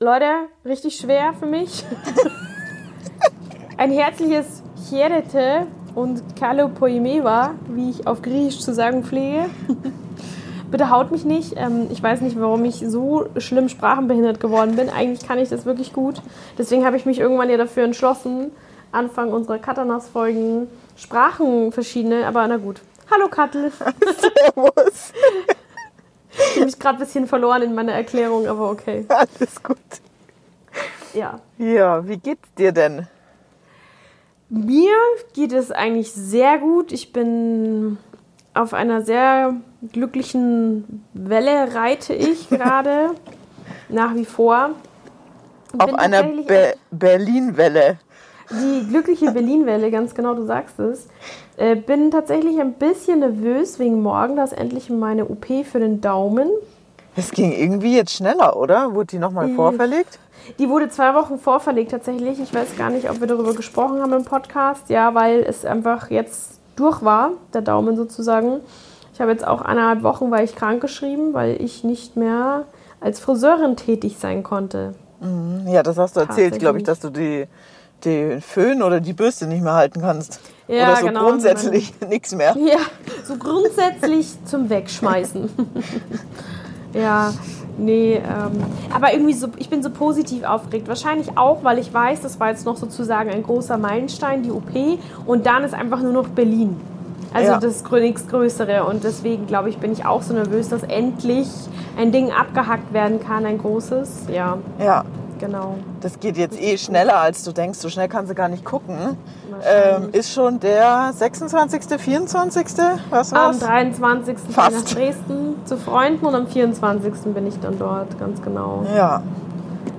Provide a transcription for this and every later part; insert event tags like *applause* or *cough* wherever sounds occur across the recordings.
Leute, richtig schwer für mich. Ein herzliches Chierete und Kalopoimeva, wie ich auf Griechisch zu sagen pflege. Bitte haut mich nicht. Ähm, ich weiß nicht, warum ich so schlimm sprachenbehindert geworden bin. Eigentlich kann ich das wirklich gut. Deswegen habe ich mich irgendwann ja dafür entschlossen, Anfang unserer Katanas-Folgen Sprachen verschiedene, aber na gut. Hallo Kattel. *laughs* Servus. Ich habe mich gerade ein bisschen verloren in meiner Erklärung, aber okay. Alles gut. Ja. Ja, wie geht's dir denn? Mir geht es eigentlich sehr gut. Ich bin auf einer sehr glücklichen Welle reite ich *laughs* gerade. nach wie vor. Auf einer Be Berlin-Welle. Die glückliche *laughs* Berlin-Welle, ganz genau, du sagst es. Äh, bin tatsächlich ein bisschen nervös wegen morgen, da ist endlich meine OP für den Daumen. Es ging irgendwie jetzt schneller, oder? Wurde die nochmal vorverlegt? Die wurde zwei Wochen vorverlegt tatsächlich. Ich weiß gar nicht, ob wir darüber gesprochen haben im Podcast. Ja, weil es einfach jetzt durch war, der Daumen sozusagen. Ich habe jetzt auch eineinhalb Wochen, weil ich krank geschrieben, weil ich nicht mehr als Friseurin tätig sein konnte. Mhm. Ja, das hast du erzählt, glaube ich, dass du die, den Föhn oder die Bürste nicht mehr halten kannst. Ja, oder so genau, grundsätzlich *laughs* nichts mehr. Ja, so grundsätzlich zum Wegschmeißen. *laughs* ja, nee, ähm, aber irgendwie so, ich bin so positiv aufgeregt. Wahrscheinlich auch, weil ich weiß, das war jetzt noch sozusagen ein großer Meilenstein, die OP. Und dann ist einfach nur noch Berlin. Also ja. das nächstgrößere. Und deswegen, glaube ich, bin ich auch so nervös, dass endlich ein Ding abgehackt werden kann, ein großes. Ja. Ja. Genau. Das geht jetzt eh schneller, als du denkst. So schnell kannst du gar nicht gucken. Ähm, ist schon der 26., 24. Was war's? Am 23. Fast. nach Dresden zu Freunden und am 24. bin ich dann dort, ganz genau. Ja.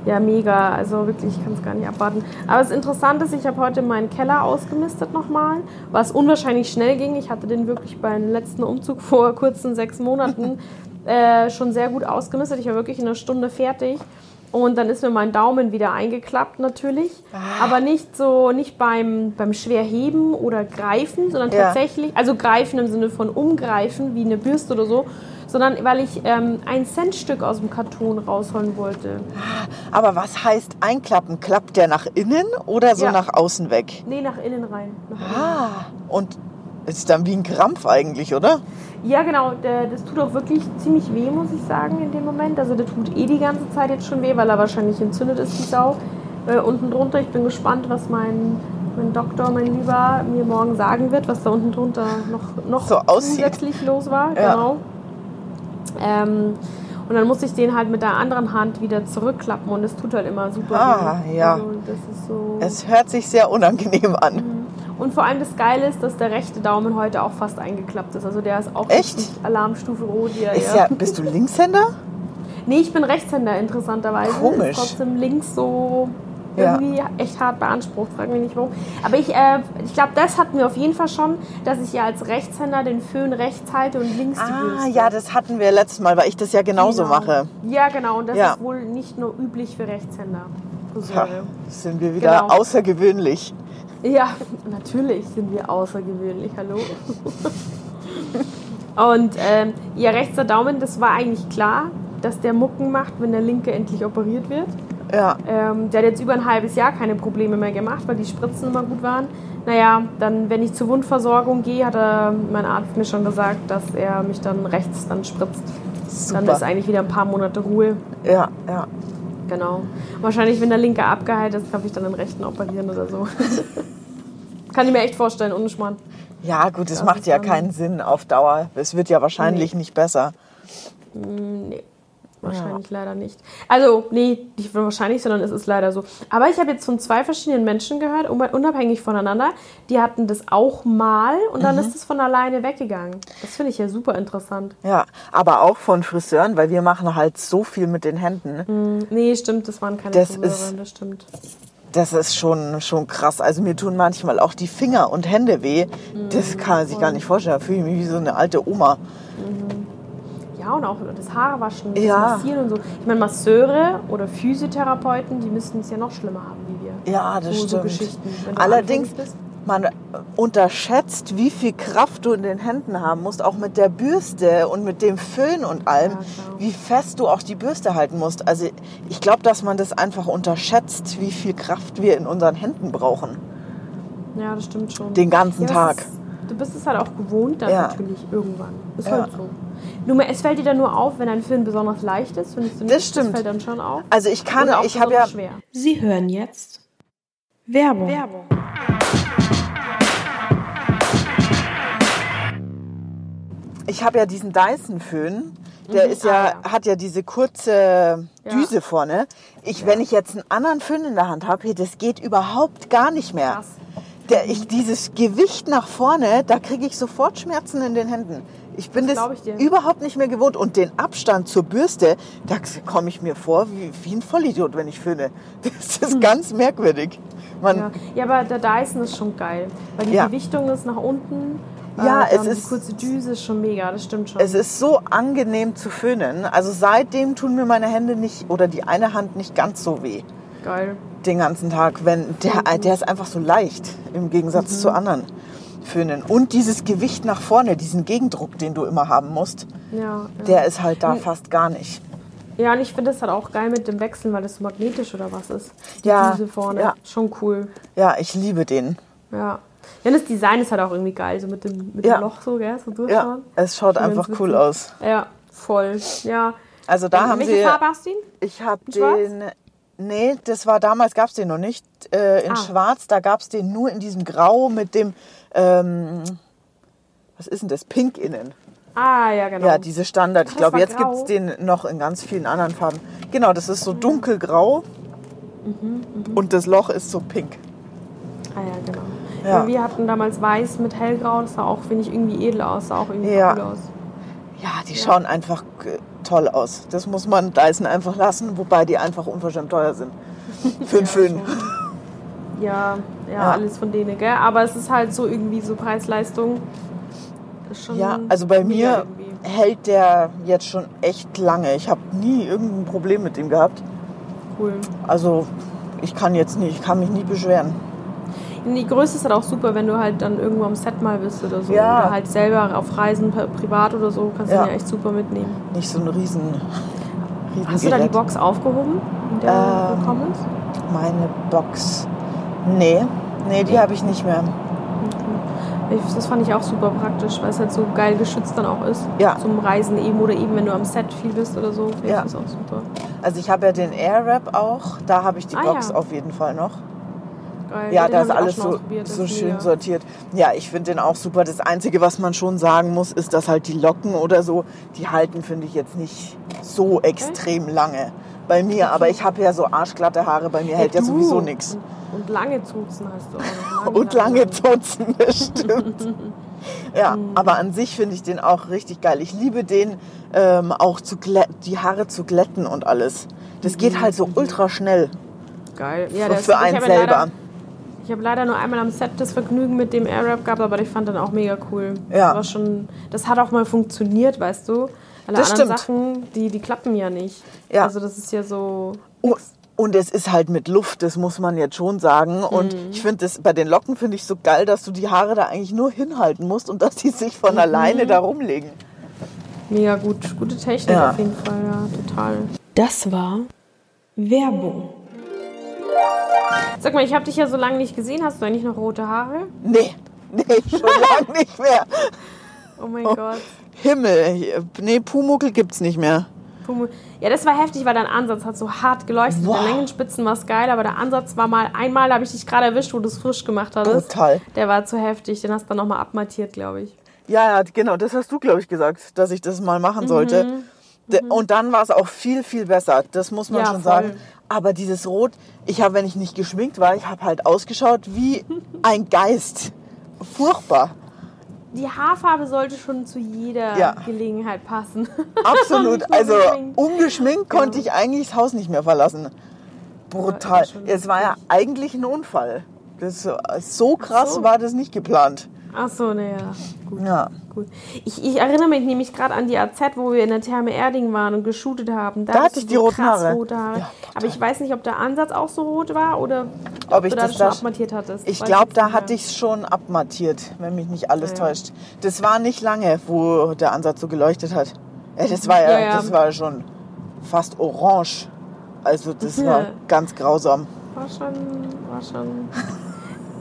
Ja, mega. Also wirklich, ich kann es gar nicht abwarten. Aber das Interessante ist, ich habe heute meinen Keller ausgemistet nochmal, was unwahrscheinlich schnell ging. Ich hatte den wirklich beim letzten Umzug *laughs* vor kurzen sechs Monaten äh, schon sehr gut ausgemistet. Ich war wirklich in einer Stunde fertig. Und dann ist mir mein Daumen wieder eingeklappt natürlich. Ah. Aber nicht so, nicht beim, beim Schwerheben oder Greifen, sondern ja. tatsächlich, also Greifen im Sinne von Umgreifen, wie eine Bürste oder so, sondern weil ich ähm, ein Centstück aus dem Karton rausholen wollte. Aber was heißt einklappen? Klappt der nach innen oder so ja. nach außen weg? Nee, nach innen rein. Nach ah, innen. und ist dann wie ein Krampf eigentlich, oder? Ja, genau. Das tut auch wirklich ziemlich weh, muss ich sagen, in dem Moment. Also der tut eh die ganze Zeit jetzt schon weh, weil er wahrscheinlich entzündet ist, die Sau. Äh, unten drunter, ich bin gespannt, was mein, mein Doktor, mein Lieber, mir morgen sagen wird, was da unten drunter noch, noch so zusätzlich los war. Ja. Genau. Ähm, und dann muss ich den halt mit der anderen Hand wieder zurückklappen und es tut halt immer super. Ah, weh. ja. Also, so es hört sich sehr unangenehm an. Und vor allem das Geile ist, dass der rechte Daumen heute auch fast eingeklappt ist. Also der ist auch Echt? Alarmstufe rot. Ja, ist ja. bist du Linkshänder? Nee, ich bin Rechtshänder interessanterweise. Komisch. Ist trotzdem links so irgendwie ja. echt hart beansprucht, frag mich nicht warum. Aber ich, äh, ich glaube, das hatten wir auf jeden Fall schon, dass ich ja als Rechtshänder den Föhn rechts halte und links ah, die. Ah, ja, das hatten wir letztes Mal, weil ich das ja genauso genau. mache. Ja, genau. Und das ja. ist wohl nicht nur üblich für Rechtshänder. Ha, sind wir wieder genau. außergewöhnlich. Ja, natürlich sind wir außergewöhnlich, hallo. Und ähm, ja, rechter Daumen, das war eigentlich klar, dass der Mucken macht, wenn der linke endlich operiert wird. Ja. Ähm, der hat jetzt über ein halbes Jahr keine Probleme mehr gemacht, weil die Spritzen immer gut waren. Naja, dann, wenn ich zur Wundversorgung gehe, hat er, mein Arzt mir schon gesagt, dass er mich dann rechts dann spritzt. Super. Dann ist eigentlich wieder ein paar Monate Ruhe. Ja, ja. Genau. Wahrscheinlich, wenn der linke abgeheilt ist, darf ich dann den rechten operieren oder so. *laughs* Kann ich mir echt vorstellen, ohne Schmarrn. Ja, gut, es macht ja keinen Sinn auf Dauer. Es wird ja wahrscheinlich nee. nicht besser. Mm, nee. Wahrscheinlich ja. leider nicht. Also, nee, nicht wahrscheinlich, sondern es ist leider so. Aber ich habe jetzt von zwei verschiedenen Menschen gehört, unabhängig voneinander, die hatten das auch mal und dann mhm. ist es von alleine weggegangen. Das finde ich ja super interessant. Ja, aber auch von Friseuren, weil wir machen halt so viel mit den Händen. Mhm. Nee, stimmt, das waren keine das Friseure, das stimmt. Das ist schon, schon krass. Also mir tun manchmal auch die Finger und Hände weh. Mhm, das kann man sich gar nicht vorstellen. Da fühle ich mich wie so eine alte Oma. Mhm und auch das Haarwaschen, das ja. Massieren und so. Ich meine, Masseure oder Physiotherapeuten, die müssten es ja noch schlimmer haben wie wir. Ja, das so, stimmt. So Allerdings, man unterschätzt, wie viel Kraft du in den Händen haben musst, auch mit der Bürste und mit dem Föhn und allem, Ja, wie fest du auch die Bürste halten musst. Also ich glaube, dass man das einfach unterschätzt, wie viel Kraft wir in unseren Händen brauchen. Ja, das stimmt schon. Den ganzen Ja, Tag. Ist, du bist es halt auch gewohnt dann Ja. natürlich irgendwann. Ist halt so. Nur es fällt dir dann nur auf, wenn ein Film besonders leicht ist, findest du nicht? Das stimmt. Das fällt dann schon auf. Also ich kann, auch ich habe ja, schwer. Sie hören jetzt Werbung. Werbung. ich habe ja diesen Dyson-Föhn. Der ist ja, Ah, hat ja diese kurze Ja. Düse vorne. Ich, Wenn ich jetzt einen anderen Föhn in der Hand habe, hey, das geht überhaupt gar nicht mehr. Krass. Der, ich, dieses Gewicht nach vorne, da kriege ich sofort Schmerzen in den Händen. Ich bin Das das, überhaupt nicht mehr gewohnt. Und den Abstand zur Bürste, da komme ich mir vor wie, wie ein Vollidiot, wenn ich föhne. Das ist ganz merkwürdig. Man, Hm. Ja. ja, aber der Dyson ist schon geil. Weil die Ja. Gewichtung ist nach unten. Ja, äh, es ist- Die kurze Düse ist schon mega, das stimmt schon. Es ist so angenehm zu föhnen. Also seitdem tun mir meine Hände nicht oder die eine Hand nicht ganz so weh geil. den ganzen Tag. Wenn der, der ist einfach so leicht im Gegensatz Mhm. zu anderen Föhnen. Und dieses Gewicht nach vorne, diesen Gegendruck, den du immer haben musst, Ja, ja. der ist halt da Hm. fast gar nicht. ja, und ich finde das halt auch geil mit dem Wechseln, weil das so magnetisch oder was ist. Die Ja, Düse vorne. ja. Schon cool. Ja, ich liebe den. Ja. Ja, das Design ist halt auch irgendwie geil, so mit dem, mit Ja. dem Loch so, gell, so Ja, durchschauen. es schaut einfach cool aus. Ja, voll. Ja. Also da haben Welche sie. Farbe hast du ihn? Ich habe Schwarz? den. Nee, das war damals, gab es den noch nicht äh, in Ah. Schwarz. Da gab es den nur in diesem Grau mit dem. Ähm, was ist denn das? Pink innen. Ah, ja, genau. Ja, diese Standard. Ich Ach, das glaube, jetzt gibt es den noch in ganz vielen anderen Farben. Genau, das ist so dunkelgrau. Mhm, Und das Loch ist so pink. ah, ja, genau. Ja. Ja. Wir hatten damals weiß mit hellgrau, das sah auch, finde ich, irgendwie edel aus, sah auch irgendwie Ja. cool aus. Ja, die schauen einfach äh, toll aus. Das muss man Dyson einfach lassen, wobei die einfach unverschämt teuer sind. *laughs* Für einen Ja, Föhn. Ja, ja, Ja. alles von denen, gell? Aber es ist halt so irgendwie so Preis-Leistung. Ist schon Ja, also bei mir irgendwie. hält der jetzt schon echt lange. Ich habe nie irgendein Problem mit dem gehabt. Cool. Also ich kann jetzt nicht, ich kann mich nie beschweren. Die Größe ist halt auch super, wenn du halt dann irgendwo am Set mal bist oder so. Ja. Oder halt selber auf Reisen, pri- privat oder so, kannst Ja. du ja echt super mitnehmen. Nicht so ein riesen, riesen Hast du da die Gerät. Box aufgehoben, in der Ähm, du gekommen ist? Meine Box. Nee, nee, die habe ich nicht mehr. Ich, das fand ich auch super praktisch, weil es halt so geil geschützt dann auch ist. Ja. Zum Reisen eben oder eben, wenn du am Set viel bist oder so. Finde Ja. das auch super. Also ich habe ja den Airwrap auch, da habe ich die Ah, Box ja. auf jeden Fall noch. Geil. Ja, den da ist alles so, so ist schön mega. sortiert. Ja, ich finde den auch super. Das Einzige, was man schon sagen muss, ist, dass halt die Locken oder so, die halten, finde ich jetzt nicht so extrem lange. Bei mir, aber ich habe ja so arschglatte Haare, bei mir hält ja du. sowieso nichts. Und, lange Zuzen hast du auch noch. Und lange Zotzen, *laughs* das stimmt. Ja, aber an sich finde ich den auch richtig geil. Ich liebe den ähm, auch zu die Haare zu glätten und alles. Das geht halt so ultra schnell Geil. Ja, für, für einen selber. Leider, ich habe leider nur einmal am Set das Vergnügen mit dem Airwrap gehabt, aber ich fand den auch mega cool. Ja. Das, war schon, das hat auch mal funktioniert, weißt du. Alle Das anderen stimmt. Sachen, die, die klappen ja nicht. Ja. Also das ist ja so... Oh, Und es ist halt mit Luft, das muss man jetzt schon sagen. Und Mhm. ich finde das bei den Locken finde ich so geil, dass du die Haare da eigentlich nur hinhalten musst und dass die sich Mhm. von alleine da rumlegen. Mega gut. Gute Technik Ja. auf jeden Fall, ja, total. Das war Werbung. Sag mal, ich habe dich ja so lange nicht gesehen. Hast du eigentlich noch rote Haare? Nee, nee, *laughs* schon lange nicht mehr. Oh mein Gott. Himmel, nee, Pumuckel gibt's nicht mehr. Pummel. Ja, das war heftig, weil dein Ansatz hat so hart geleuchtet. Wow. Der Längenspitzen war geil, aber der Ansatz war mal, einmal habe ich dich gerade erwischt, wo du es frisch gemacht hattest. Brutal. Der war zu heftig, den hast du dann nochmal abmattiert, glaube ich. Ja, ja, genau, das hast du, glaube ich, gesagt, dass ich das mal machen sollte. De- Und dann war es auch viel, viel besser. Das muss man Mhm. Ja, schon voll. sagen. Aber dieses Rot, ich habe, wenn ich nicht geschminkt war, ich habe halt ausgeschaut wie ein Geist. Furchtbar. Die Haarfarbe sollte schon zu jeder Ja. Gelegenheit passen. *laughs* Absolut. Also geschminkt. ungeschminkt konnte ich eigentlich das Haus nicht mehr verlassen. Brutal. Es war ja eigentlich ein Unfall. Das, so krass so. war das nicht geplant. Ach so, naja. gut. Ja. gut. Ich, ich erinnere mich nämlich gerade an die AZ, wo wir in der Therme Erding waren und geshootet haben. Da hattest hatte ich die roten Haare. rote Haare. Ja, Aber ich weiß nicht, ob der Ansatz auch so rot war oder Ob ich du da das schon da- abmattiert hattest. Ich glaube, da hatte ich es schon abmattiert, wenn mich nicht alles ja. täuscht. Das war nicht lange, wo der Ansatz so geleuchtet hat. Ja, das war ja, Ja, das war schon fast orange. Also das war ganz grausam. War schon, war schon. *laughs*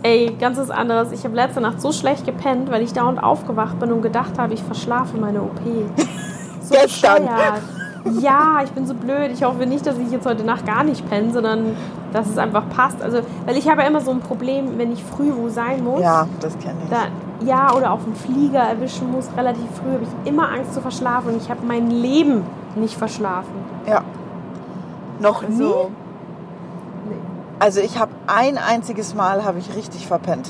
Ey, ganz was anderes. Ich habe letzte Nacht so schlecht gepennt, weil ich dauernd aufgewacht bin und gedacht habe, ich verschlafe meine OP. *laughs* So Gestern. bescheuert. Ja, ich bin so blöd. Ich hoffe nicht, dass ich jetzt heute Nacht gar nicht penne, sondern dass es einfach passt. Also, weil ich habe ja immer so ein Problem, wenn ich früh wo sein muss. Ja, das kenne ich. Da, ja, oder auf einen Flieger erwischen muss, relativ früh, habe ich immer Angst zu verschlafen und ich habe mein Leben nicht verschlafen. Ja. Noch nie. Also, Also ich habe ein einziges Mal habe ich richtig verpennt.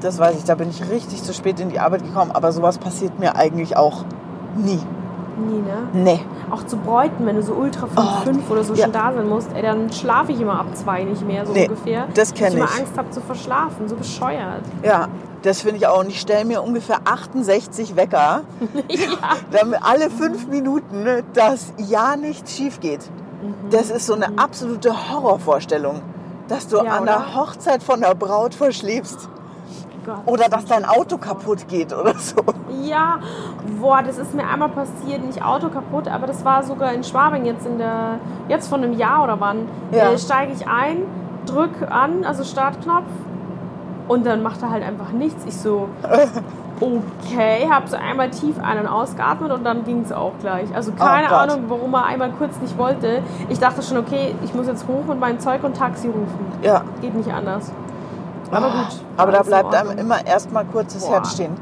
Das weiß ich, da bin ich richtig zu spät in die Arbeit gekommen, aber sowas passiert mir eigentlich auch nie. nie, ne? Nee. Auch zu Bräuten, wenn du so ultra früh Oh, fünf oder so ja. schon da sein musst, ey, dann schlafe ich immer ab zwei nicht mehr, so Nee, ungefähr. das Weil kenn ich. immer ich. Angst habe zu verschlafen, so bescheuert. Ja, das finde ich auch. Und ich stelle mir ungefähr 68 Wecker, *laughs* ja. damit alle fünf Minuten, dass ja nichts schief geht. Das ist so eine absolute Horrorvorstellung, dass du. Ja, an oder? der Hochzeit von der Braut verschläfst. Gott. Oder dass dein Auto kaputt geht oder so. Ja, boah, das ist mir einmal passiert, nicht Auto kaputt, aber das war sogar in Schwabing jetzt in der, jetzt vor einem Jahr oder wann. Ja. Äh, steige ich ein, drück an, also Startknopf und dann macht er halt einfach nichts. Ich so, *laughs* okay, hab so einmal tief ein- und ausgeatmet und dann ging es auch gleich. Also keine Oh. Ahnung, warum er einmal kurz nicht wollte. Ich dachte schon, okay, ich muss jetzt hoch und mein Zeug und Taxi rufen. Ja. Geht nicht anders. Aber gut. Aber da bleibt einem immer erstmal kurz das Boah. Herz stehen.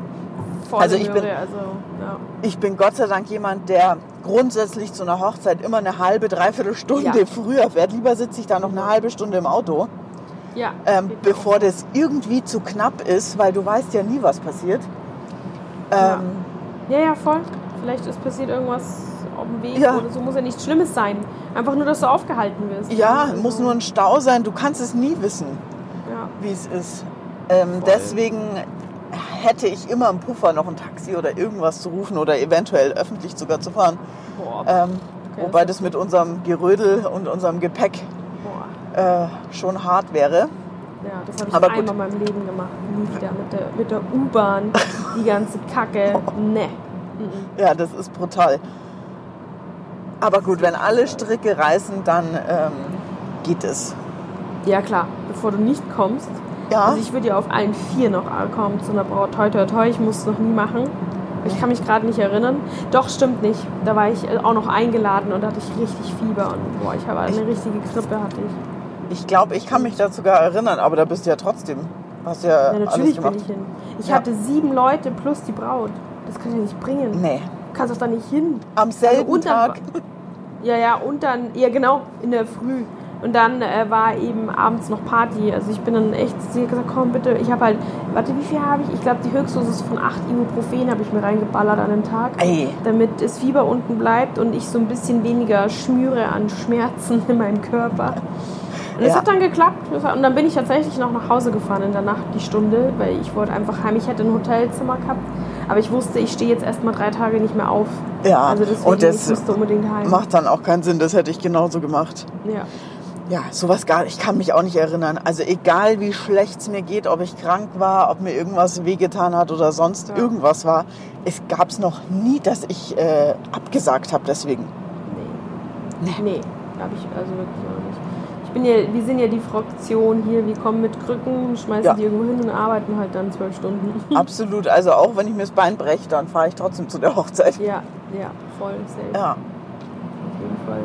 Voll also ich bin- also, ja. Ich bin Gott sei Dank jemand, der grundsätzlich zu einer Hochzeit immer eine halbe, dreiviertel Stunde Ja. früher fährt. Lieber sitze ich da noch eine halbe Stunde im Auto, Ja, ähm, bevor auch. das irgendwie zu knapp ist, weil du weißt ja nie, was passiert. Ja. Ähm, Ja, ja, voll. Vielleicht ist passiert irgendwas auf dem Weg Ja. oder so. Muss ja nichts Schlimmes sein. Einfach nur, dass du aufgehalten wirst. ja, Also, muss nur ein Stau sein. Du kannst es nie wissen, Ja, wie es ist. Ähm, deswegen hätte ich immer im Puffer noch ein Taxi oder irgendwas zu rufen oder eventuell öffentlich sogar zu fahren. boah. Ähm, Okay, wobei das das mit unserem Gerödel und unserem Gepäck äh, schon hart wäre. Ja, das habe ich Aber einmal gut. in meinem Leben gemacht. Nie wieder mit der, mit der U-Bahn. Die ganze Kacke. *laughs* Nee. Mhm. Ja, das ist brutal. Aber gut, wenn alle Stricke reißen, dann ähm, geht es. Ja, klar. Bevor du nicht kommst. Ja, Also ich würde ja auf allen vier noch kommen zu einer Braut. Toi, toi, toi. Ich muss es noch nie machen. Ich kann mich gerade nicht erinnern. Doch, stimmt nicht. Da war ich auch noch eingeladen und da hatte ich richtig Fieber. Und boah, ich habe eine richtige Grippe hatte ich. Ich glaube, ich kann mich da sogar erinnern, aber da bist du ja trotzdem. Hast ja, Ja, alles natürlich bin gemacht. ich hin. Ich Ja. hatte sieben Leute plus die Braut. Das kann ich ja nicht bringen. Nee. Du kannst doch da nicht hin. Am selben und dann- Tag. Ja, ja, und dann, ja genau, in der Früh. Und dann äh, war eben abends noch Party. Also ich bin dann echt, sie hat gesagt, komm bitte, ich habe halt, warte, wie viel habe ich? Ich glaube, die Höchstdosis von 8 Ibuprofen habe ich mir reingeballert an dem Tag. Ey. Damit das Fieber unten bleibt und ich so ein bisschen weniger schmüre an Schmerzen in meinem Körper. Und es Ja. hat dann geklappt. Und dann bin ich tatsächlich noch nach Hause gefahren in der Nacht, die Stunde, weil ich wollte einfach heim. Ich hätte ein Hotelzimmer gehabt, aber ich wusste, ich stehe jetzt erst mal drei Tage nicht mehr auf. Ja, Also deswegen, und das unbedingt heim. macht dann auch keinen Sinn. Das hätte ich genauso gemacht. Ja. Ja, sowas gar Ich kann mich auch nicht erinnern. Also egal wie schlecht es mir geht, ob ich krank war, ob mir irgendwas wehgetan hat oder sonst Ja. irgendwas war. Es gab es noch nie, dass ich äh, abgesagt habe deswegen. Nee. Nee, habe ich also wirklich auch nicht. Bin ja, wir sind ja die Fraktion hier, wir kommen mit Krücken, schmeißen Ja. die irgendwo hin und arbeiten halt dann zwölf Stunden. *laughs* Absolut. Also auch wenn ich mir das Bein breche, dann fahre ich trotzdem zu der Hochzeit. Ja, ja, voll safe. Ja. Auf jeden Fall.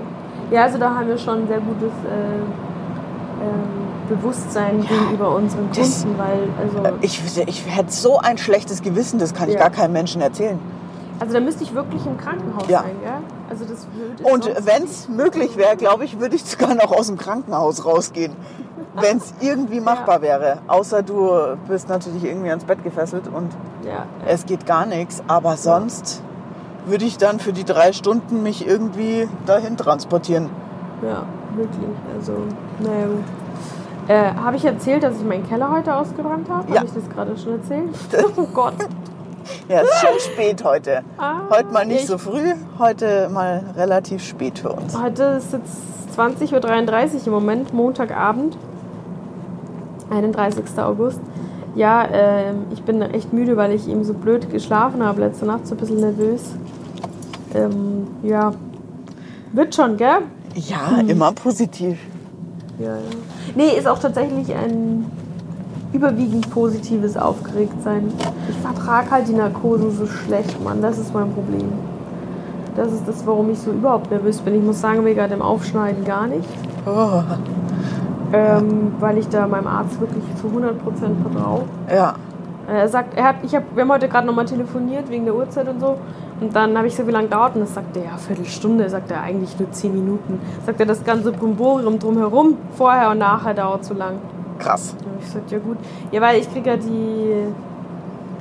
Ja, also da haben wir schon ein sehr gutes äh, ähm, Bewusstsein gegenüber unseren das- Kunden, weil, also, Ich, ich hätte so ein schlechtes Gewissen, das kann ich Ja. gar keinem Menschen erzählen. Also da müsste ich wirklich im Krankenhaus Ja. sein, gell? Also das würde Und wenn es möglich wäre, glaube ich, würde ich sogar noch aus dem Krankenhaus rausgehen. Wenn es irgendwie machbar wäre. Außer du bist natürlich irgendwie ans Bett gefesselt und Ja, ja. es geht gar nichts. Aber sonst würde ich dann für die drei Stunden mich irgendwie dahin transportieren. Ja, wirklich. Also, naja gut. Äh, habe ich erzählt, dass ich meinen Keller heute ausgeräumt habe? Ja. Habe ich das gerade schon erzählt? *laughs* oh Gott. Ja, es ist schon spät heute. Ah, heute mal nicht ich- so früh, heute mal relativ spät für uns. Heute ist jetzt 20.33 Uhr im Moment, Montagabend, 31. August. Ja, ähm, ich bin echt müde, weil ich eben so blöd geschlafen habe letzte Nacht, so ein bisschen nervös. Ähm, ja, wird schon, gell? Ja, Hm. immer positiv. Ja, ja. Nee, ist auch tatsächlich ein überwiegend positives Aufgeregtsein. Ich vertrage halt die Narkose so schlecht, Mann. Das ist mein Problem. Das ist das, warum ich so überhaupt nervös bin. Ich muss sagen, wegen dem Aufschneiden gar nicht. Oh, Ähm, weil ich da meinem Arzt wirklich zu 100% vertraue. ja, Er sagt, er hat, ich hab, wir haben heute gerade nochmal telefoniert wegen der Uhrzeit und so. Und dann habe ich so, wie lange dauert und das sagt er, ja, Viertelstunde, sagt er eigentlich nur 10 Minuten. Sagt er, das ganze Brimborium drumherum, vorher und nachher dauert zu lang. Krass. Und ich sagte, ja gut. Ja, weil ich kriege ja die.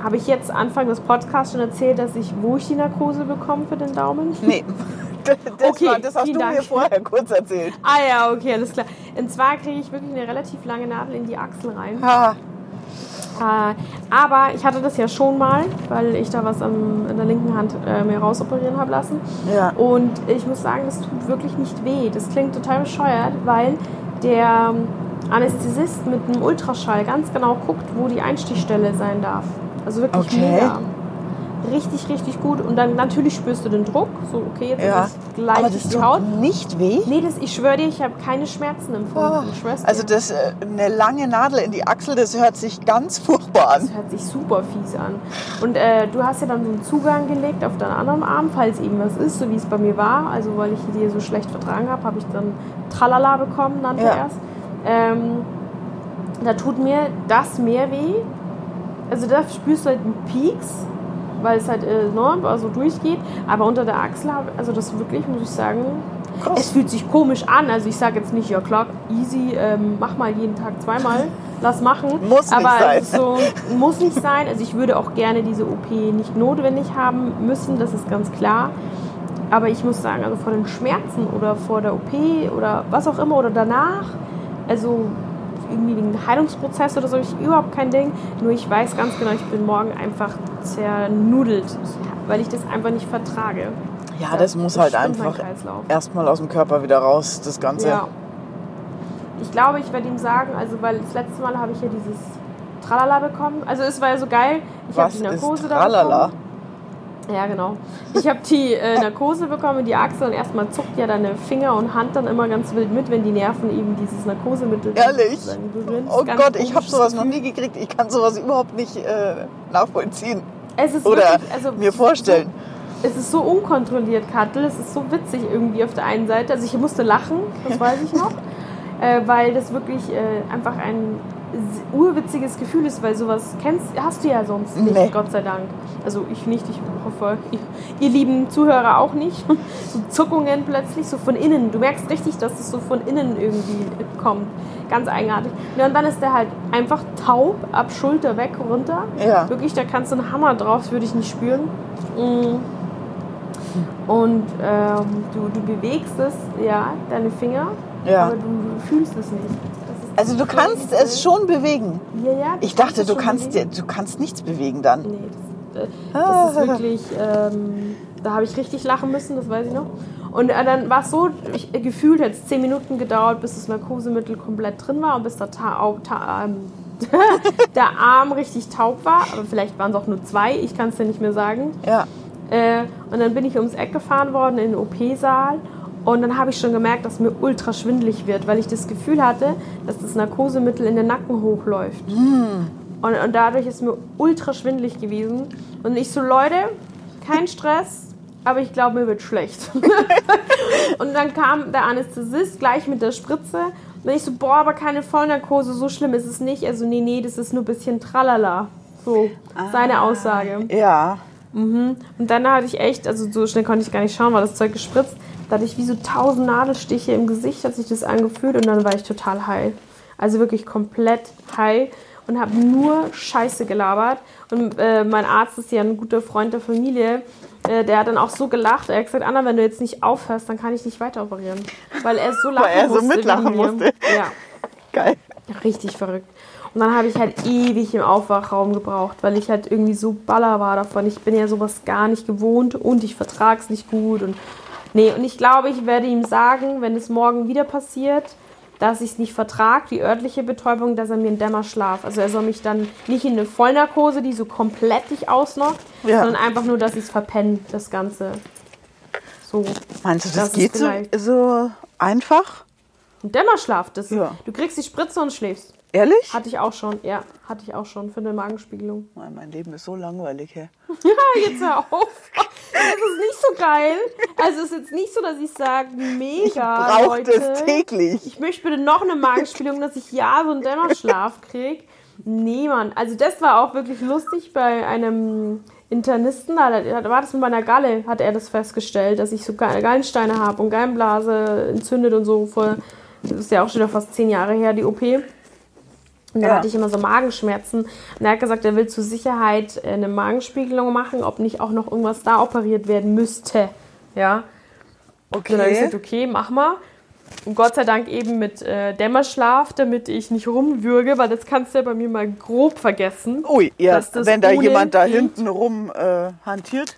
Habe ich jetzt Anfang des Podcasts schon erzählt, dass ich, wo ich die Narkose bekomme für den Daumen? Nee, *laughs* das, Okay, war, das hast du mir Dank. vorher kurz erzählt. Ah ja, okay, alles klar. Und zwar kriege ich wirklich eine relativ lange Nadel in die Achsel rein. Ha, Äh, aber ich hatte das ja schon mal, weil ich da was am, in der linken Hand äh, mir rausoperieren habe lassen. ja. Und ich muss sagen, das tut wirklich nicht weh. Das klingt total bescheuert, weil der Anästhesist mit einem Ultraschall ganz genau guckt, wo die Einstichstelle sein darf. Also wirklich Okay. mega. Richtig, richtig gut. Und dann natürlich spürst du den Druck. So, okay, jetzt ja. ist es gleich Aber das tut Haut. nicht weh. Nee, das, ich schwöre dir, ich habe keine Schmerzen empfunden. Oh, dir. also das, äh, eine lange Nadel in die Achsel, das hört sich ganz furchtbar an. Das hört sich super fies an. Und äh, du hast ja dann so einen Zugang gelegt auf deinen anderen Arm, falls eben was ist, so wie es bei mir war. Also weil ich die so schlecht vertragen habe, habe ich dann Tralala bekommen, nannte Ja. er es. Ähm, da tut mir das mehr weh. Also da spürst du halt einen Pieks, weil es halt äh, ne, also durchgeht. Aber unter der Achsel, also das wirklich, muss ich sagen, Krass. es fühlt sich komisch an. Also ich sage jetzt nicht, ja klar, easy, ähm, mach mal jeden Tag zweimal, *laughs* lass machen. Muss nicht Aber sein. so muss nicht sein. Also ich würde auch gerne diese OP nicht notwendig haben müssen, das ist ganz klar. Aber ich muss sagen, also vor den Schmerzen oder vor der OP oder was auch immer oder danach, also irgendwie wegen Heilungsprozess oder so, habe ich überhaupt kein Ding. Nur ich weiß ganz genau, ich bin morgen einfach zernudelt, weil ich das einfach nicht vertrage. Ja, das muss halt einfach erstmal aus dem Körper wieder raus, das Ganze. Ja. Ich glaube, ich werde ihm sagen, also weil das letzte Mal habe ich ja dieses Tralala bekommen. Also es war ja so geil. Ich habe die ist Narkose da Tralala? bekommen. Ja, genau. Ich habe die äh, Narkose bekommen die Achsel und erstmal zuckt ja deine Finger und Hand dann immer ganz wild mit, wenn die Nerven eben dieses Narkosemittel Ehrlich? Oh Gott, ich habe sowas noch nie gekriegt. Ich kann sowas überhaupt nicht äh, nachvollziehen Es ist oder wirklich, also mir vorstellen. Es ist so unkontrolliert, Kattel. Es ist so witzig irgendwie auf der einen Seite. Also ich musste lachen, das weiß ich noch, *laughs* äh, weil das wirklich äh, einfach ein urwitziges Gefühl ist, weil sowas kennst, hast du ja sonst nicht, Nee. Gott sei Dank. Also ich nicht, ich hoffe, ihr, ihr lieben Zuhörer auch nicht. *laughs* So Zuckungen plötzlich, so von innen. Du merkst richtig, dass es so von innen irgendwie kommt. Ganz eigenartig. Ja, und dann ist der halt einfach taub, ab Schulter weg, runter. Ja. Wirklich, da kannst du einen Hammer drauf, das würde ich nicht spüren. Mm. Und ähm, du, du bewegst es, ja, deine Finger, Ja. aber du, du fühlst es nicht. Also du kannst es schon bewegen. Ja, ja, Ich dachte, du kannst, bewegen. dir- du kannst nichts bewegen dann. Nee, das, äh, Ah. das ist wirklich, ähm, da habe ich richtig lachen müssen, das weiß ich noch. Und äh, dann war es so, ich, äh, gefühlt hat es zehn Minuten gedauert, bis das Narkosemittel komplett drin war und bis der, ta ta ähm, *laughs* der Arm richtig taub war. Aber vielleicht waren es auch nur zwei, ich kann es dir nicht mehr sagen. Ja. Äh, und dann bin ich ums Eck gefahren worden in den OP-Saal. Und dann habe ich schon gemerkt, dass mir ultra schwindlig wird, weil ich das Gefühl hatte, dass das Narkosemittel in den Nacken hochläuft. Und, und dadurch ist mir ultra schwindlig gewesen. Und ich so, Leute, kein *laughs* Stress, aber ich glaube, mir wird schlecht. *laughs* und dann kam der Anästhesist gleich mit der Spritze. Und ich so, boah, aber keine Vollnarkose, so schlimm ist es nicht. Also, nee, nee, das ist nur ein bisschen tralala. So, seine Aussage. Ja. Und dann hatte ich echt, also so schnell konnte ich gar nicht schauen, war das Zeug gespritzt. Da hatte ich wie so tausend Nadelstiche im Gesicht, hat sich das angefühlt und dann war ich total heil. Also wirklich komplett heil und habe nur Scheiße gelabert. Und äh, mein Arzt ist ja ein guter Freund der Familie. Äh, der hat dann auch so gelacht. Er hat gesagt, Anna, wenn du jetzt nicht aufhörst, dann kann ich nicht weiter operieren. Weil er so *laughs* lachen er so musste. mitlachen musste. Ja. *laughs* Geil. Richtig verrückt. Und dann habe ich halt ewig im Aufwachraum gebraucht, weil ich halt irgendwie so baller war davon. Ich bin ja sowas gar nicht gewohnt und ich vertrage es nicht gut. Und nee, und ich glaube, ich werde ihm sagen, wenn es morgen wieder passiert, dass ich es nicht vertrage, die örtliche Betäubung, dass er mir einen Dämmerschlaf. Also er soll mich dann nicht in eine Vollnarkose, die so komplett dich ausnockt, Ja. sondern einfach nur, dass ich es verpenne, das Ganze. So. Meinst du, das, Das geht so, so einfach? Ein Dämmerschlaf, das, Ja. du kriegst die Spritze und schläfst. Ehrlich? Hatte ich auch schon, ja, hatte ich auch schon für eine Magenspiegelung. Mein Leben ist so langweilig, hä? *laughs* Ja, jetzt hör auf. Das ist nicht geil. Also es ist jetzt nicht so, dass ich sage, mega, Braucht Leute. es täglich. Ich möchte bitte noch eine Magenspiegelung, dass ich ja so einen Dämmerschlaf kriege. Nee, Mann. Also das war auch wirklich lustig bei einem Internisten. Da da war das mit meiner Galle, hat er das festgestellt, dass ich so Ga- Gallensteine habe und Gallenblase entzündet und so. Vor, das ist ja auch schon wieder fast zehn Jahre her, die OP. Und dann Ja. hatte ich immer so Magenschmerzen. Und er hat gesagt, er will zur Sicherheit eine Magenspiegelung machen, ob nicht auch noch irgendwas da operiert werden müsste. Ja. Und dann habe ich gesagt, okay, mach mal. Und Gott sei Dank eben mit äh, Dämmerschlaf, damit ich nicht rumwürge, weil das kannst du ja bei mir mal grob vergessen. Ui, ja, dass das wenn da jemand da hinten rum äh, hantiert.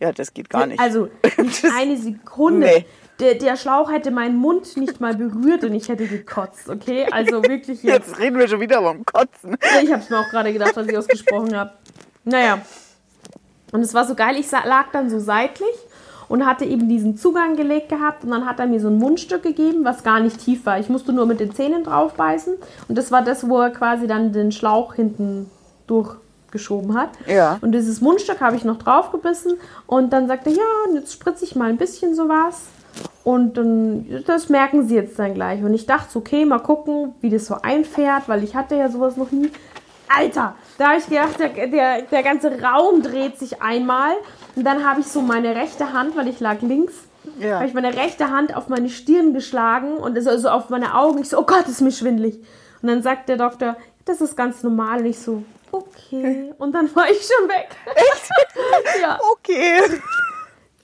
Ja, das geht gar nicht. Also *laughs* nicht eine Sekunde. Nee. Der, der Schlauch hätte meinen Mund nicht mal berührt und ich hätte gekotzt, okay? Also wirklich jetzt. Jetzt reden wir schon wieder vom Kotzen. Ich habe es mir auch gerade gedacht, als ich ausgesprochen habe. Naja. Und es war so geil, ich lag dann so seitlich und hatte eben diesen Zugang gelegt gehabt und dann hat er mir so ein Mundstück gegeben, was gar nicht tief war. Ich musste nur mit den Zähnen drauf beißen und das war das, wo er quasi dann den Schlauch hinten durchgeschoben hat. Ja. Und dieses Mundstück habe ich noch draufgebissen und dann sagte er, ja, und jetzt spritze ich mal ein bisschen sowas. Und dann, das merken sie jetzt dann gleich. Und ich dachte, so, okay, mal gucken, wie das so einfährt, weil ich hatte ja sowas noch nie. Alter, da habe ich gedacht, der, der, der ganze Raum dreht sich einmal. Und dann habe ich so meine rechte Hand, weil ich lag links, Ja. habe ich meine rechte Hand auf meine Stirn geschlagen und also also auf meine Augen. Ich so, oh Gott, ist mir schwindelig. Und dann sagt der Doktor, das ist ganz normal. Und ich so, okay. Und dann *laughs* war ich schon weg. Echt? ja. Okay.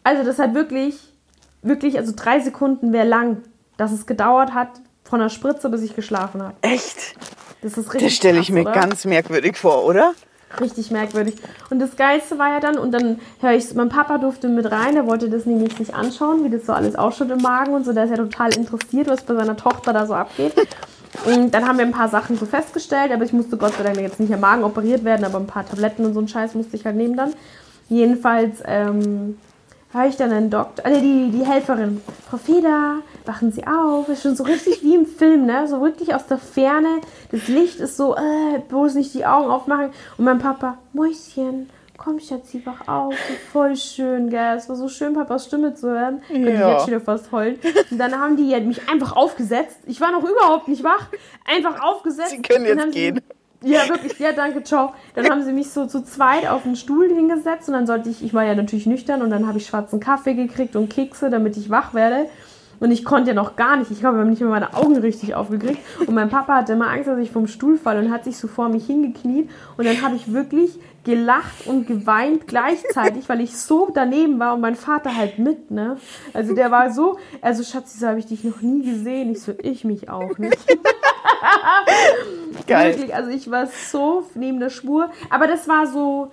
Also das hat wirklich, wirklich, also drei Sekunden wäre lang, dass es gedauert hat von der Spritze, bis ich geschlafen habe. Echt? Das ist richtig Das stelle ich mir oder? ganz merkwürdig vor, oder? Richtig merkwürdig. Und das Geilste war ja dann, und dann höre ich, mein Papa durfte mit rein, er wollte das nämlich sich anschauen, wie das so alles ausschaut im Magen und so. Der ist ja total interessiert, was bei seiner Tochter da so abgeht. Und dann haben wir ein paar Sachen so festgestellt, aber ich musste Gott sei Dank jetzt nicht am Magen operiert werden, aber ein paar Tabletten und so einen Scheiß musste ich halt nehmen dann. Jedenfalls ähm, höre ich dann einen Doktor, äh, die, die Helferin, Frau Feder, wachen Sie auf, ist schon so richtig wie im Film, ne? So wirklich aus der Ferne, das Licht ist so, äh, bloß nicht die Augen aufmachen. Und mein Papa, Mäuschen, komm Schatzi, wach auf, voll schön, gell? Es war so schön, Papas Stimme zu hören. Könnte ich Ja. jetzt schon wieder fast heulen. Und dann haben die ja mich einfach aufgesetzt. Ich war noch überhaupt nicht wach. Einfach aufgesetzt. Sie können jetzt haben sie- gehen. Ja, wirklich, ja, danke, ciao. Dann haben sie mich so zu zweit auf den Stuhl hingesetzt und dann sollte ich, ich war ja natürlich nüchtern und dann habe ich schwarzen Kaffee gekriegt und Kekse, damit ich wach werde. Und ich konnte ja noch gar nicht, ich habe nicht mehr meine Augen richtig aufgekriegt. Und mein Papa hatte immer Angst, dass ich vom Stuhl falle und hat sich so vor mich hingekniet. Und dann habe ich wirklich gelacht und geweint gleichzeitig, weil ich so daneben war und mein Vater halt mit, ne? Also der war so, also Schatzi, so habe ich dich noch nie gesehen. Ich so, ich mich auch nicht. *laughs* *laughs* Geil. Wirklich, also ich war so neben der Spur. Aber das war so.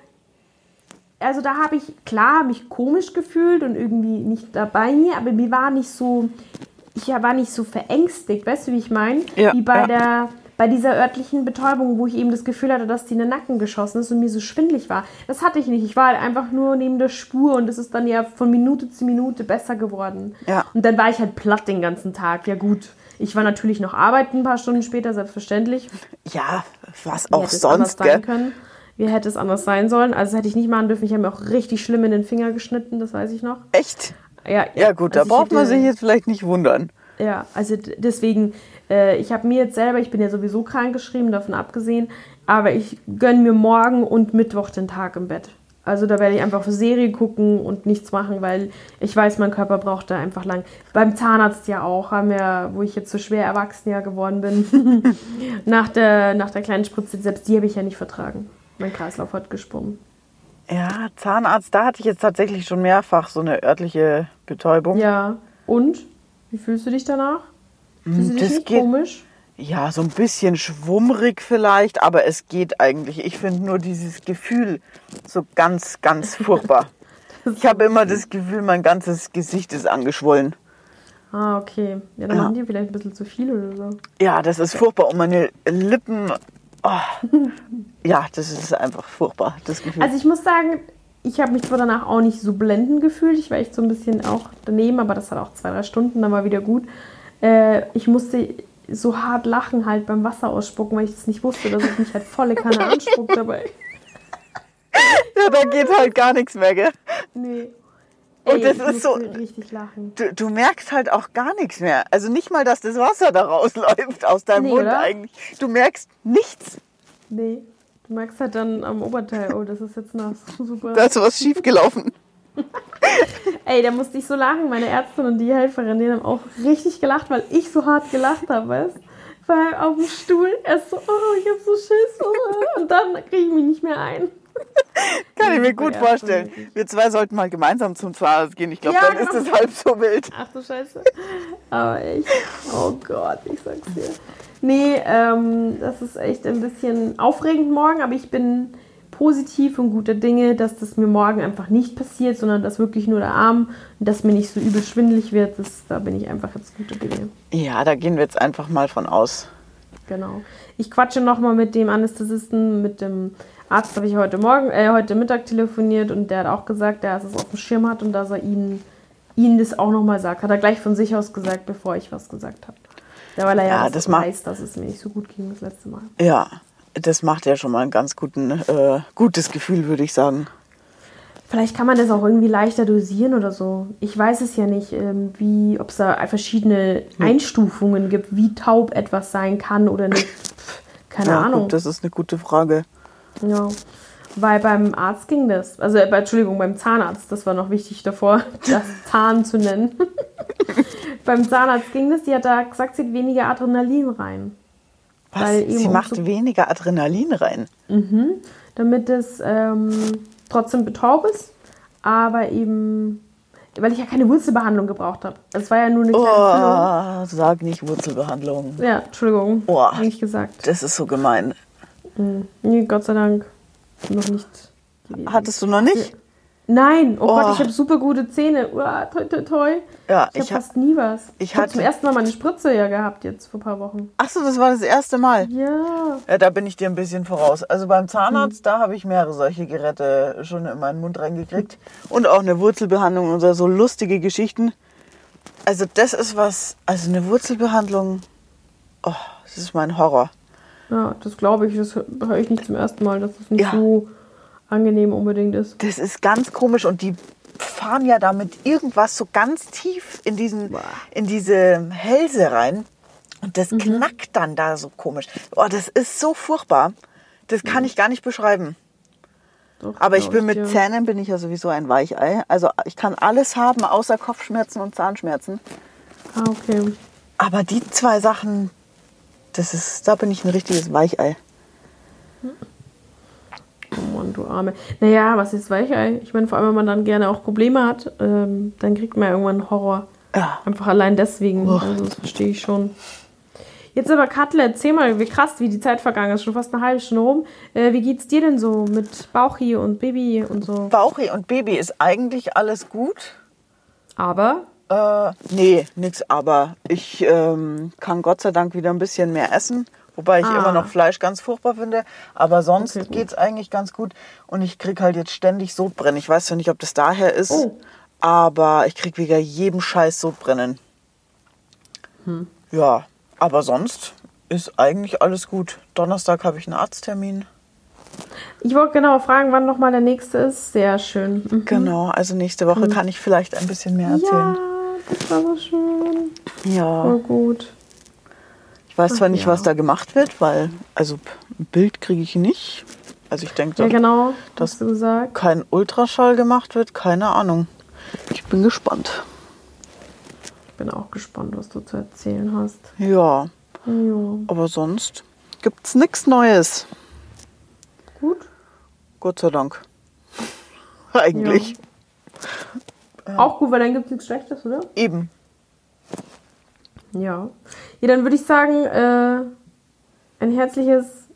Also da habe ich klar mich komisch gefühlt und irgendwie nicht dabei mir, aber mir war nicht so. Ich war nicht so verängstigt, weißt du, wie ich meine? Ja, wie bei ja. der bei dieser örtlichen Betäubung, wo ich eben das Gefühl hatte, dass die in den Nacken geschossen ist und mir so schwindlig war. Das hatte ich nicht. Ich war halt einfach nur neben der Spur und es ist dann ja von Minute zu Minute besser geworden. Ja. Und dann war ich halt platt den ganzen Tag. Ja gut. Ich war natürlich noch arbeiten, ein paar Stunden später, selbstverständlich. Ja, was auch hätte es anders sonst, sein gell? können. Wie hätte es anders sein sollen? Also das hätte ich nicht machen dürfen. Ich habe mir auch richtig schlimm in den Finger geschnitten, das weiß ich noch. Echt? Ja, Ja, gut, da also ich braucht man sich jetzt vielleicht nicht wundern. Ja, also deswegen, äh, ich habe mir jetzt selber, ich bin ja sowieso krank geschrieben, davon abgesehen, aber ich gönne mir morgen und Mittwoch den Tag im Bett. Also da werde ich einfach Serie gucken und nichts machen, weil ich weiß, mein Körper braucht da einfach lang. Beim Zahnarzt ja auch, haben wir, wo ich jetzt so schwer erwachsen ja geworden bin, *laughs* nach, der, nach der kleinen Spritze, selbst die habe ich ja nicht vertragen. Mein Kreislauf hat gesprungen. Ja, Zahnarzt, da hatte ich jetzt tatsächlich schon mehrfach so eine örtliche Betäubung. Ja, und? Wie fühlst du dich danach? Fühlst du dich das nicht geht- komisch? Ja, so ein bisschen schwummrig vielleicht, aber es geht eigentlich. Ich finde nur dieses Gefühl so ganz, ganz *laughs* furchtbar. Ich habe immer das Gefühl, mein ganzes Gesicht ist angeschwollen. Ah, okay. Ja, dann Ja. machen die vielleicht ein bisschen zu viel oder so. Ja, das ist furchtbar. Und meine Lippen. Oh. Ja, das ist einfach furchtbar, das Gefühl. Also ich muss sagen, ich habe mich zwar danach auch nicht so blendend gefühlt. Ich war echt so ein bisschen auch daneben, aber das hat auch zwei, drei Stunden, dann war wieder gut. Äh, ich musste so hart lachen halt beim Wasser ausspucken, weil ich das nicht wusste, dass ich mich halt volle Kanne anspuck dabei. *laughs* ja, da geht halt gar nichts mehr, gell? Nee. Und das ich ist so- richtig lachen. Du, du merkst halt auch gar nichts mehr. Also nicht mal, dass das Wasser da rausläuft aus deinem Nee, Mund oder? eigentlich. Du merkst nichts. Nee. Du merkst halt dann am Oberteil, oh, das ist jetzt nass. *laughs* Super. Da ist was schiefgelaufen. *laughs* Ey, da musste ich so lachen. Meine Ärztin und die Helferin, die haben auch richtig gelacht, weil ich so hart gelacht habe, weißt Ich war auf dem Stuhl, erst so, oh, ich hab so Schiss. Oh. Und dann kriege ich mich nicht mehr ein. *laughs* Kann ich mir gut vorstellen. Wir zwei sollten mal gemeinsam zum Zahnarzt gehen. Ich glaube, Ja, dann ist genau. es halb so wild. Ach du Scheiße. Aber echt, oh Gott, ich sag's dir. Nee, ähm, das ist echt ein bisschen aufregend morgen, aber ich bin positiv und guter Dinge, dass das mir morgen einfach nicht passiert, sondern dass wirklich nur der Arm und dass mir nicht so übel schwindelig wird. Das, da bin ich einfach jetzt guter Dinge. Ja, da gehen wir jetzt einfach mal von aus. Genau. Ich quatsche nochmal mit dem Anästhesisten, mit dem Arzt habe ich heute Morgen, äh, heute Mittag telefoniert und der hat auch gesagt, dass er es auf dem Schirm hat und dass er ihnen, ihnen das auch nochmal sagt. Hat er gleich von sich aus gesagt, bevor ich was gesagt habe. Ja, weil er ja, Ja, das weiß, dass es mir nicht so gut ging das letzte Mal. Ja, das macht ja schon mal ein ganz guten, äh, gutes Gefühl, würde ich sagen. Vielleicht kann man das auch irgendwie leichter dosieren oder so. Ich weiß es ja nicht, ähm, wie, ob es da verschiedene Hm. Einstufungen gibt, wie taub etwas sein kann oder nicht. Keine ja, Ahnung. Gut, das ist eine gute Frage. Ja, weil beim Arzt ging das. Also, äh, Entschuldigung, beim Zahnarzt, das war noch wichtig davor, *laughs* das Zahn zu nennen. *laughs* beim Zahnarzt ging das, die hat da gesagt, sie hat weniger Adrenalin rein. Was? Sie macht weniger Adrenalin rein. Damit es ähm, trotzdem betäubt ist, aber eben, weil ich ja keine Wurzelbehandlung gebraucht habe. Es war ja nur eine kleine Oh, sag nicht Wurzelbehandlung. Ja, Entschuldigung, Oh. eigentlich gesagt. Das ist so gemein. Nee, Gott sei Dank noch nicht gewesen. Hattest du noch nicht? Nein, oh, Oh. Gott, ich habe super gute Zähne. Uah, toi, toi, toi. Ja, Ich habe ha- fast nie was. ich Ich habe zum ersten Mal meine Spritze ja gehabt jetzt vor ein paar Wochen. Ach so, das war das erste Mal. Ja. Ja, da bin ich dir ein bisschen voraus. Also beim Zahnarzt, da habe ich mehrere solche Geräte schon in meinen Mund reingekriegt. Und auch eine Wurzelbehandlung oder so lustige Geschichten. Also das ist was, also eine Wurzelbehandlung, oh, das ist mein Horror. Ja, das glaube ich. Das höre ich nicht zum ersten Mal, dass das nicht Ja. so angenehm unbedingt ist. Das ist ganz komisch und die fahren ja damit irgendwas so ganz tief in, diesen, Boah. in diese Hälse rein. Und das knackt dann da so komisch. Oh, das ist so furchtbar. Das kann ich gar nicht beschreiben. Doch, Aber ich bin mit dir. Zähnen bin ich ja sowieso ein Weichei. Also ich kann alles haben außer Kopfschmerzen und Zahnschmerzen. Ah, okay. Aber die zwei Sachen, das ist, da bin ich ein richtiges Weichei. Oh Mann, du Arme. Naja, was ist Weichei? Ich meine, vor allem, wenn man dann gerne auch Probleme hat, ähm, dann kriegt man ja irgendwann Horror. Ja. Einfach allein deswegen. Oh. Also, das verstehe ich schon. Jetzt aber, Katle, erzähl mal, wie krass, wie die Zeit vergangen ist. Schon fast eine halbe Stunde rum. Äh, wie geht's dir denn so mit Bauchi und Baby und so? Bauchi und Baby ist eigentlich alles gut. Aber, Äh, nee, nix, aber ich ähm, kann Gott sei Dank wieder ein bisschen mehr essen. Wobei ich Ah. immer noch Fleisch ganz furchtbar finde. Aber sonst Okay, gut. geht's eigentlich ganz gut. Und ich krieg halt jetzt ständig Sodbrennen. Ich weiß zwar nicht, ob das daher ist, Oh. aber ich krieg wieder jedem Scheiß Sodbrennen. Hm. Ja, aber sonst ist eigentlich alles gut. Donnerstag habe ich einen Arzttermin. ich wollte genau fragen, wann nochmal der nächste ist. Sehr schön. Mhm. Genau, also nächste Woche kann ich vielleicht ein bisschen mehr Ja, erzählen. das war so schön. Ja. Voll gut. Ich weiß zwar nicht, ja. was da gemacht wird, weil, also ein Bild kriege ich nicht. Also ich denke, Ja, dass genau. Das- hast du gesagt. kein Ultraschall gemacht wird, keine Ahnung. Ich bin gespannt. Ich bin auch gespannt, was du zu erzählen hast. Ja, Ja. aber sonst gibt's nichts Neues. Gut. Gott sei Dank. *laughs* Eigentlich. Auch gut, weil dann gibt es nichts Schlechtes, oder? Eben. Ja. Ja, dann würde ich sagen, äh, ein herzliches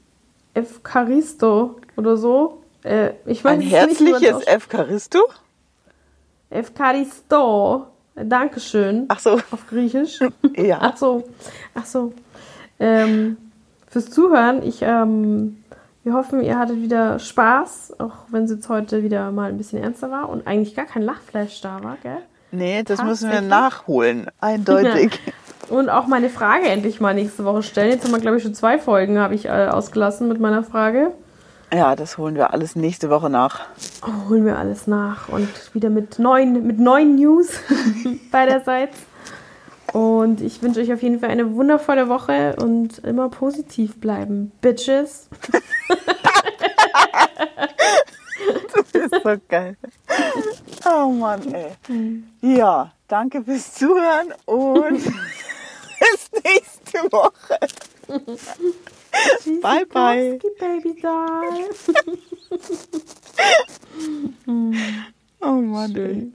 Evcharisto oder so. Äh, ich weiß Ein nicht, herzliches. Evcharisto? Evcharisto. Dankeschön. Ach so, Auf Griechisch. *laughs* ja. Ach so. Ach so. Ähm, fürs Zuhören. Ich, ähm, wir hoffen, ihr hattet wieder Spaß, auch wenn es jetzt heute wieder mal ein bisschen ernster war und eigentlich gar kein Lachflash da war, gell? Nee, das müssen wir nachholen. Eindeutig. *laughs* *laughs* Und auch meine Frage endlich mal nächste Woche stellen. Jetzt haben wir, glaube ich, schon zwei Folgen habe ich äh, ausgelassen mit meiner Frage. Ja, das holen wir alles nächste Woche nach. Oh, holen wir alles nach und wieder mit neuen, mit neuen News *laughs* beiderseits. Und ich wünsche euch auf jeden Fall eine wundervolle Woche und immer positiv bleiben. Bitches. *laughs* Das ist so geil. Oh Mann, ey. Ja, danke fürs Zuhören und *laughs* bis nächste Woche. Bye, bye. Kowski, Baby doll. *laughs* Oh Mann, ey.